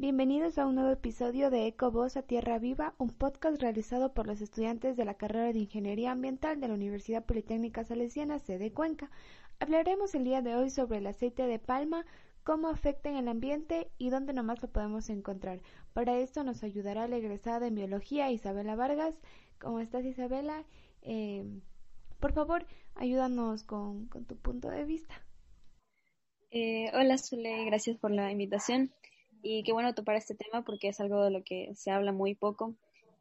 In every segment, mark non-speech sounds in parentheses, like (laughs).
Bienvenidos a un nuevo episodio de Eco Voz a Tierra Viva, un podcast realizado por los estudiantes de la carrera de Ingeniería Ambiental de la Universidad Politécnica Salesiana, sede Cuenca. Hablaremos el día de hoy sobre el aceite de palma, cómo afecta en el ambiente y dónde nomás lo podemos encontrar. Para esto nos ayudará la egresada en Biología Isabela Vargas. ¿Cómo estás Isabela? Eh, por favor, ayúdanos con, con, tu punto de vista. Eh, hola Zule, gracias por la invitación. Y qué bueno topar este tema porque es algo de lo que se habla muy poco,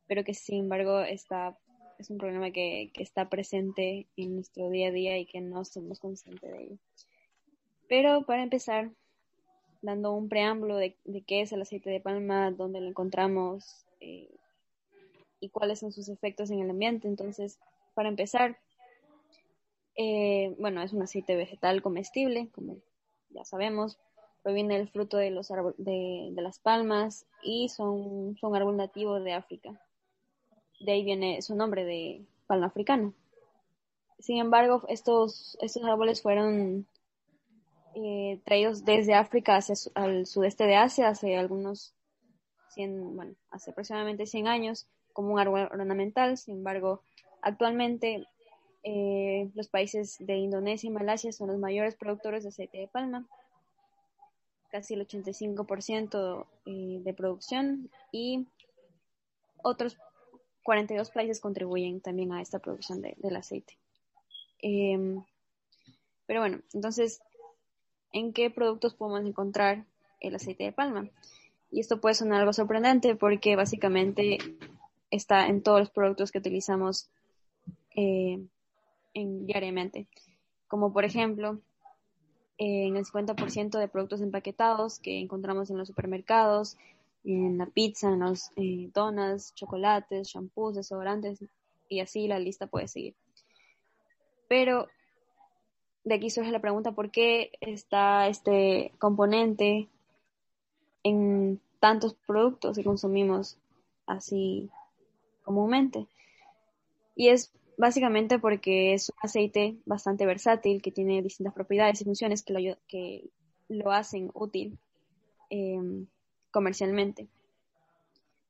pero que sin embargo está, es un problema que, que está presente en nuestro día a día y que no somos conscientes de ello. Pero para empezar, dando un preámbulo de, de qué es el aceite de palma, dónde lo encontramos eh, y cuáles son sus efectos en el ambiente. Entonces, para empezar, eh, bueno, es un aceite vegetal comestible, como ya sabemos, proviene del fruto de, los de, de, las palmas y son, son árbol nativo de África. De ahí viene su nombre de palma africana. Sin embargo, estos, estos árboles fueron eh, traídos desde África hacia el sudeste de Asia hace algunos 100, bueno, hace aproximadamente 100 años como un árbol ornamental. Sin embargo, actualmente eh, los países de Indonesia y Malasia son los mayores productores de aceite de palma casi el 85% eh, de producción y otros 42 países contribuyen también a esta producción de, del aceite. Eh, pero bueno, entonces, ¿en qué productos podemos encontrar el aceite de palma? Y esto puede sonar algo sorprendente porque básicamente está en todos los productos que utilizamos eh, en, diariamente, como por ejemplo en el 50% de productos empaquetados que encontramos en los supermercados, en la pizza, en los eh, donuts, chocolates, shampoos, desodorantes y así la lista puede seguir. Pero de aquí surge la pregunta por qué está este componente en tantos productos que consumimos así comúnmente. Y es básicamente porque es un aceite bastante versátil que tiene distintas propiedades y funciones que lo, hacen útil em, comercialmente.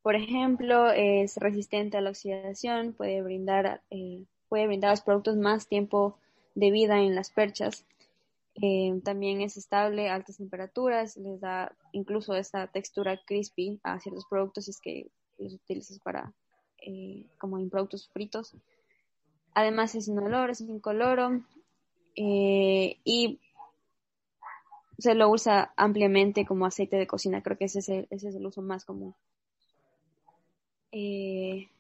Por ejemplo, es resistente a la oxidación, puede brindar, eh, puede brindar a los productos más tiempo de vida en las perchas. Em, también es estable a altas temperaturas, les da incluso esta textura crispy a ciertos productos si es que los utilizas para eh, como en productos fritos. Además es olor, es incoloro eh, y se lo usa ampliamente como aceite de cocina. Creo que ese es el, ese es el uso más común. Eh,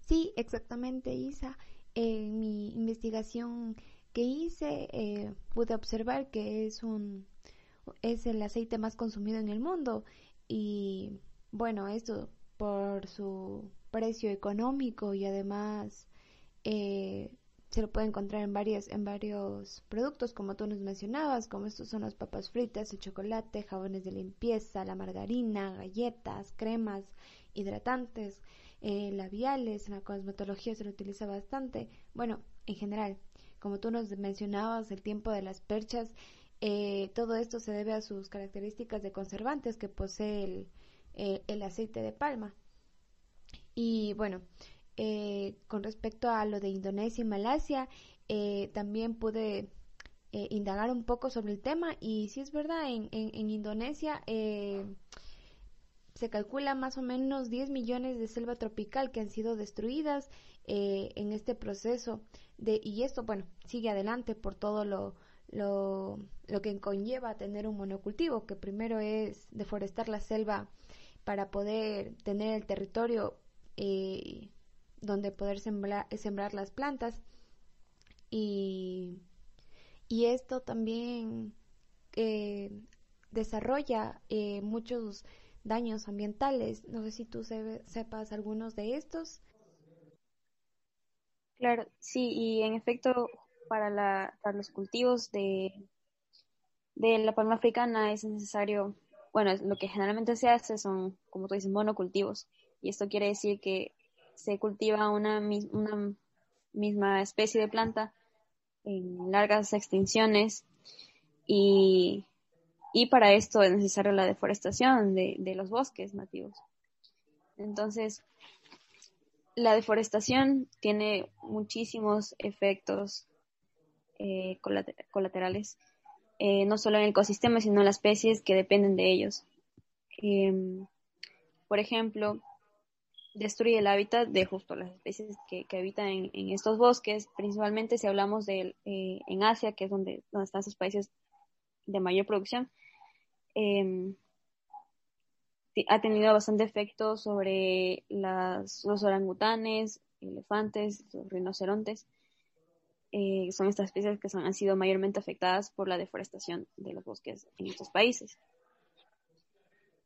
sí, exactamente, Isa. En mi investigación que hice eh, pude observar que es un es el aceite más consumido en el mundo y bueno, esto por su precio económico y además eh, se lo puede encontrar en varios, en varios productos como tú nos mencionabas, como estos son las papas fritas, el chocolate, jabones de limpieza, la margarina, galletas, cremas, hidratantes, eh, labiales, en la cosmetología se lo utiliza bastante. Bueno, en general, como tú nos mencionabas, el tiempo de las perchas, eh, todo esto se debe a sus características de conservantes que posee el, el aceite de palma. Y bueno, eh, con respecto a lo de Indonesia y Malasia, eh, también pude eh, indagar un poco sobre el tema y si es verdad, en, en, Indonesia se calcula más o menos 10 millones de selva tropical que han sido destruidas en este proceso de, y esto, bueno, sigue adelante por todo lo, lo, lo que conlleva tener un monocultivo, que primero es deforestar la selva para poder tener el territorio eh, donde poder sembrar, sembrar las plantas y, y esto también eh, desarrolla eh, muchos daños ambientales. No sé si tú sepas algunos de estos. Claro, sí, y en efecto, para, la, para los cultivos de, de la palma africana es necesario, bueno, lo que generalmente se hace son, como tú dices, monocultivos y esto quiere decir que se cultiva una, misma especie de planta en largas extensiones y y para esto es necesaria la deforestación de, de los bosques nativos. Entonces, la deforestación tiene muchísimos efectos eh, colaterales, eh, no solo en el ecosistema, sino en las especies que dependen de ellos. Em, por ejemplo, destruye el hábitat de justo las especies que, habitan en, estos bosques, principalmente si hablamos de eh, en Asia, que es donde, donde están esos países de mayor producción, em, ha tenido bastante efecto sobre las, los orangutanes, elefantes, los rinocerontes. Eh, son estas especies que han sido mayormente afectadas por la deforestación de los bosques en estos países.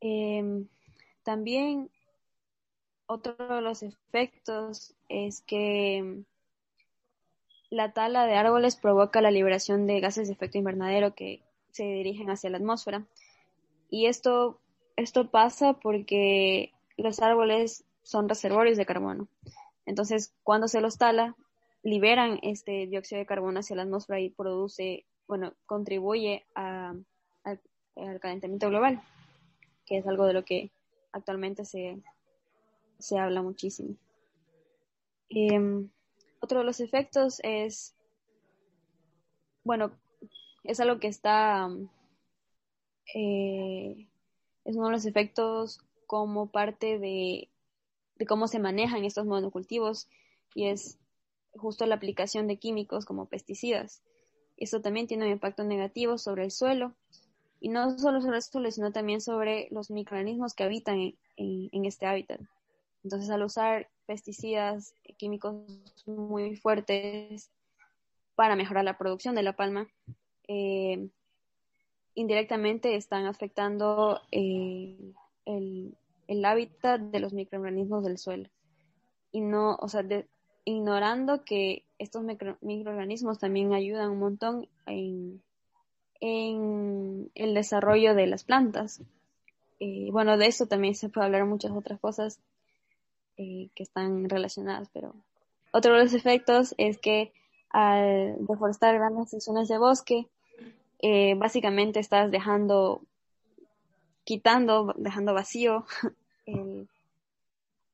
Em, también otro de los efectos es que la tala de árboles provoca la liberación de gases de efecto invernadero que se dirigen hacia la atmósfera. Y esto esto pasa porque los árboles son reservorios de carbono. Entonces, cuando se los tala, liberan este dióxido de carbono hacia la atmósfera y produce, bueno, contribuye al calentamiento global, que es algo de lo que actualmente se, habla muchísimo. Em, otro de los efectos es, bueno, es algo que está eh, es uno de los efectos como parte de, cómo se manejan estos monocultivos y es justo la aplicación de químicos como pesticidas. Esto también tiene un impacto negativo sobre el suelo y no solo sobre el suelo, sino también sobre los microorganismos que habitan en, este hábitat. Entonces, al usar pesticidas químicos muy fuertes para mejorar la producción de la palma, eh, indirectamente están afectando eh, el, hábitat de los microorganismos del suelo. Y no, o sea, ignorando que estos microorganismos también ayudan un montón en, el desarrollo de las plantas. Y bueno, de eso también se puede hablar muchas otras cosas eh, que están relacionadas, pero otro de los efectos es que al deforestar grandes secciones de bosque, eh, básicamente estás dejando, quitando, dejando vacío (laughs) el,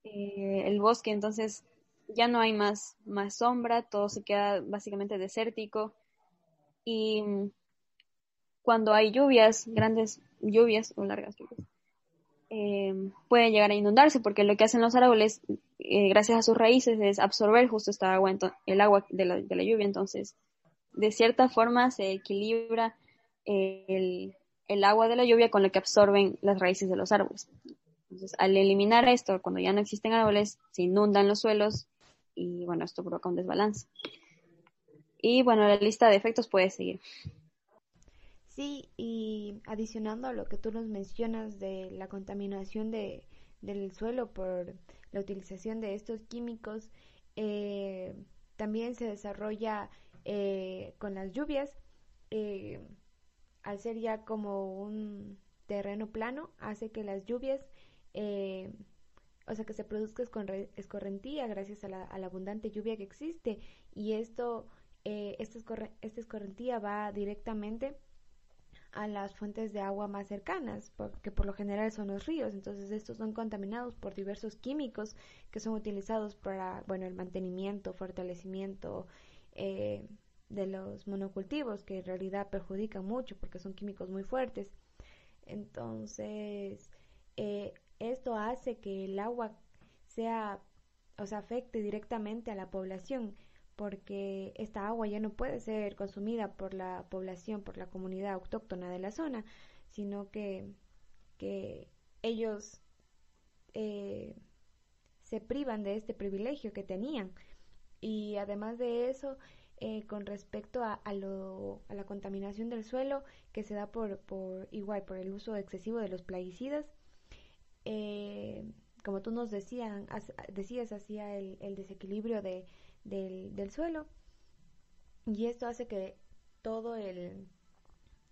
eh, el, bosque, entonces ya no hay más, más sombra, todo se queda básicamente desértico. Y cuando hay lluvias, grandes lluvias o largas lluvias, eh, pueden llegar a inundarse porque lo que hacen los árboles, gracias a sus raíces, es absorber justo esta agua, el agua de la, de la lluvia, entonces de cierta forma se equilibra el, agua de la lluvia con lo que absorben las raíces de los árboles. Entonces, al eliminar esto, cuando ya no existen árboles, se inundan los suelos y bueno, esto provoca un desbalance. Y bueno, la lista de efectos puede seguir. Sí, y adicionando a lo que tú nos mencionas de la contaminación de, del suelo por la utilización de estos químicos, eh, también se desarrolla eh, con las lluvias. Eh, al ser ya como un terreno plano, hace que las lluvias, eh, o sea, que se produzca escorrentía gracias a la, abundante lluvia que existe. Y esto, eh, esta, escorrentía va directamente a las fuentes de agua más cercanas, que por lo general son los ríos. Entonces estos son contaminados por diversos químicos que son utilizados para, bueno, el mantenimiento, fortalecimiento, eh, de los monocultivos que en realidad perjudican mucho porque son químicos muy fuertes. Entonces, eh, esto hace que el agua sea, o sea, afecte directamente a la población porque esta agua ya no puede ser consumida por la población, por la comunidad autóctona de la zona, sino que, que ellos eh, se privan de este privilegio que tenían. Y además de eso, eh, con respecto a, a, lo, a, la contaminación del suelo que se da por, por igual por el uso excesivo de los plaguicidas. Eh, como tú nos decías, hacía el, el desequilibrio de, del, del, suelo y esto hace que todo el,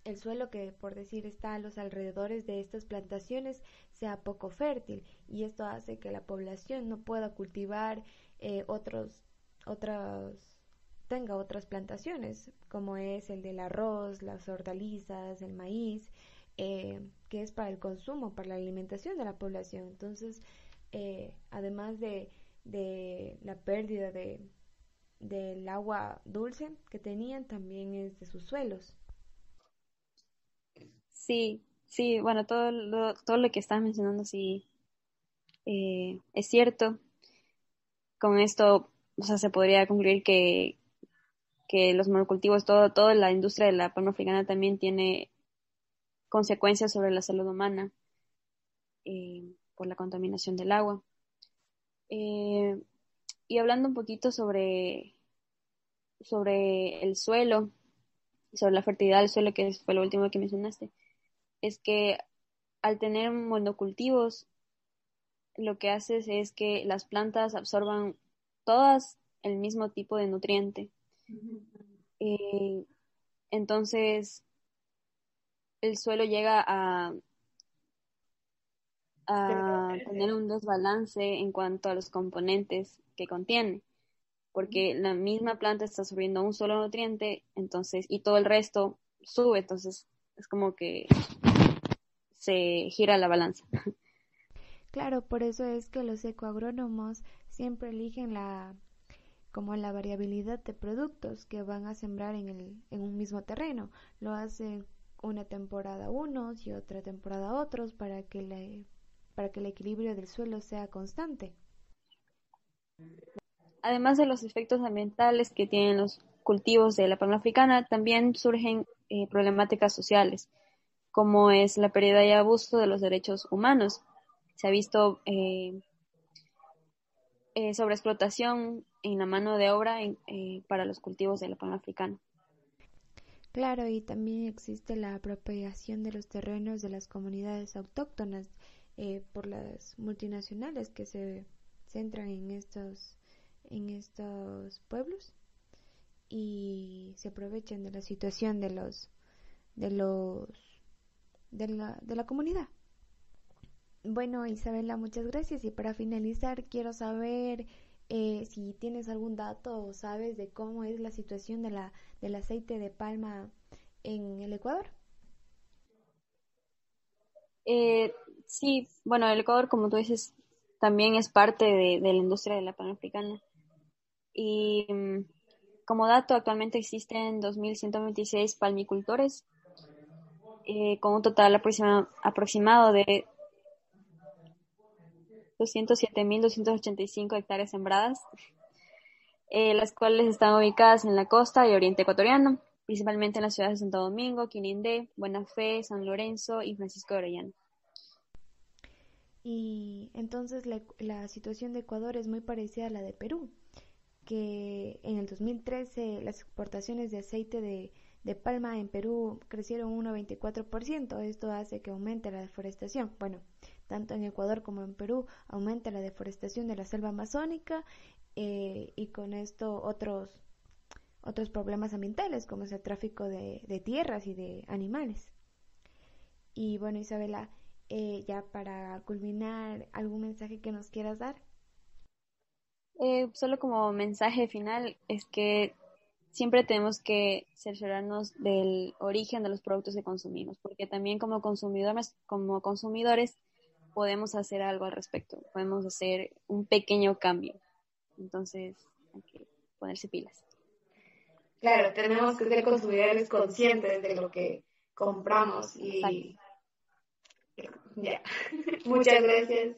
el suelo que por decir está a los alrededores de estas plantaciones sea poco fértil y esto hace que la población no pueda cultivar eh, otros otros tenga otras plantaciones, como es el del arroz, las hortalizas, el maíz, eh, que es para el consumo, para la alimentación de la población. Entonces, eh, además de, de, la pérdida de, del agua dulce que tenían, también es de sus suelos. Sí, sí, bueno, todo lo, todo lo que estás mencionando sí eh, es cierto. Con esto, o sea, se podría concluir que, que los monocultivos, todo, toda la industria de la palma africana también tiene consecuencias sobre la salud humana eh, por la contaminación del agua. Eh, y hablando un poquito sobre, sobre el suelo, sobre la fertilidad del suelo, que fue lo último que mencionaste, es que al tener monocultivos, lo que haces es que las plantas absorban todas el mismo tipo de nutriente. Eh, entonces, el suelo llega a, a tener un desbalance en cuanto a los componentes que contiene, porque la misma planta está subiendo un solo nutriente, entonces, y todo el resto sube, entonces es como que se gira la balanza. Claro, por eso es que los ecoagrónomos siempre eligen la como la variabilidad de productos que van a sembrar en, el, en un mismo terreno. Lo hacen una temporada unos y otra temporada otros para que, para que el equilibrio del suelo sea constante. Además de los efectos ambientales que tienen los cultivos de la palma africana, también surgen eh, problemáticas sociales, como es la pérdida y abuso de los derechos humanos. Se ha visto eh, eh, sobreexplotación en la mano de obra para los cultivos de la palma africana. Claro, y también existe la apropiación de los terrenos de las comunidades autóctonas eh, por las multinacionales que se centran en estos, en estos pueblos y se aprovechan de la situación de los de los de la, de la comunidad. Bueno, Isabela, muchas gracias. Y para finalizar, quiero saber eh, si tienes algún dato o sabes de cómo es la situación de la, del aceite de palma en el Ecuador. Eh, sí, bueno, el Ecuador, como tú dices, también es parte de, la industria de la palma africana. Y mm, como dato, actualmente existen 2.126 palmicultores, eh, con un total aproximado de 207.285 hectáreas sembradas, eh, las cuales están ubicadas en la costa y oriente ecuatoriano, principalmente en las ciudades de Santo Domingo, Quinindé, Buena Fe, San Lorenzo y Francisco de Orellana. Y entonces la, la situación de Ecuador es muy parecida a la de Perú, que en el 2013 las exportaciones de aceite de de palma en Perú crecieron un 94%. Esto hace que aumente la deforestación. Bueno, tanto en Ecuador como en Perú aumenta la deforestación de la selva amazónica eh, y con esto otros otros problemas ambientales como es el tráfico de, tierras y de animales. Y bueno, Isabela, eh, ya para culminar, ¿algún mensaje que nos quieras dar? Eh, solo como mensaje final es que siempre tenemos que cerciorarnos del origen de los productos que consumimos, porque también como consumidores, como consumidores podemos hacer algo al respecto, podemos hacer un pequeño cambio. Entonces, hay que ponerse pilas. Claro, tenemos que ser consumidores conscientes de lo que compramos y Muchas gracias.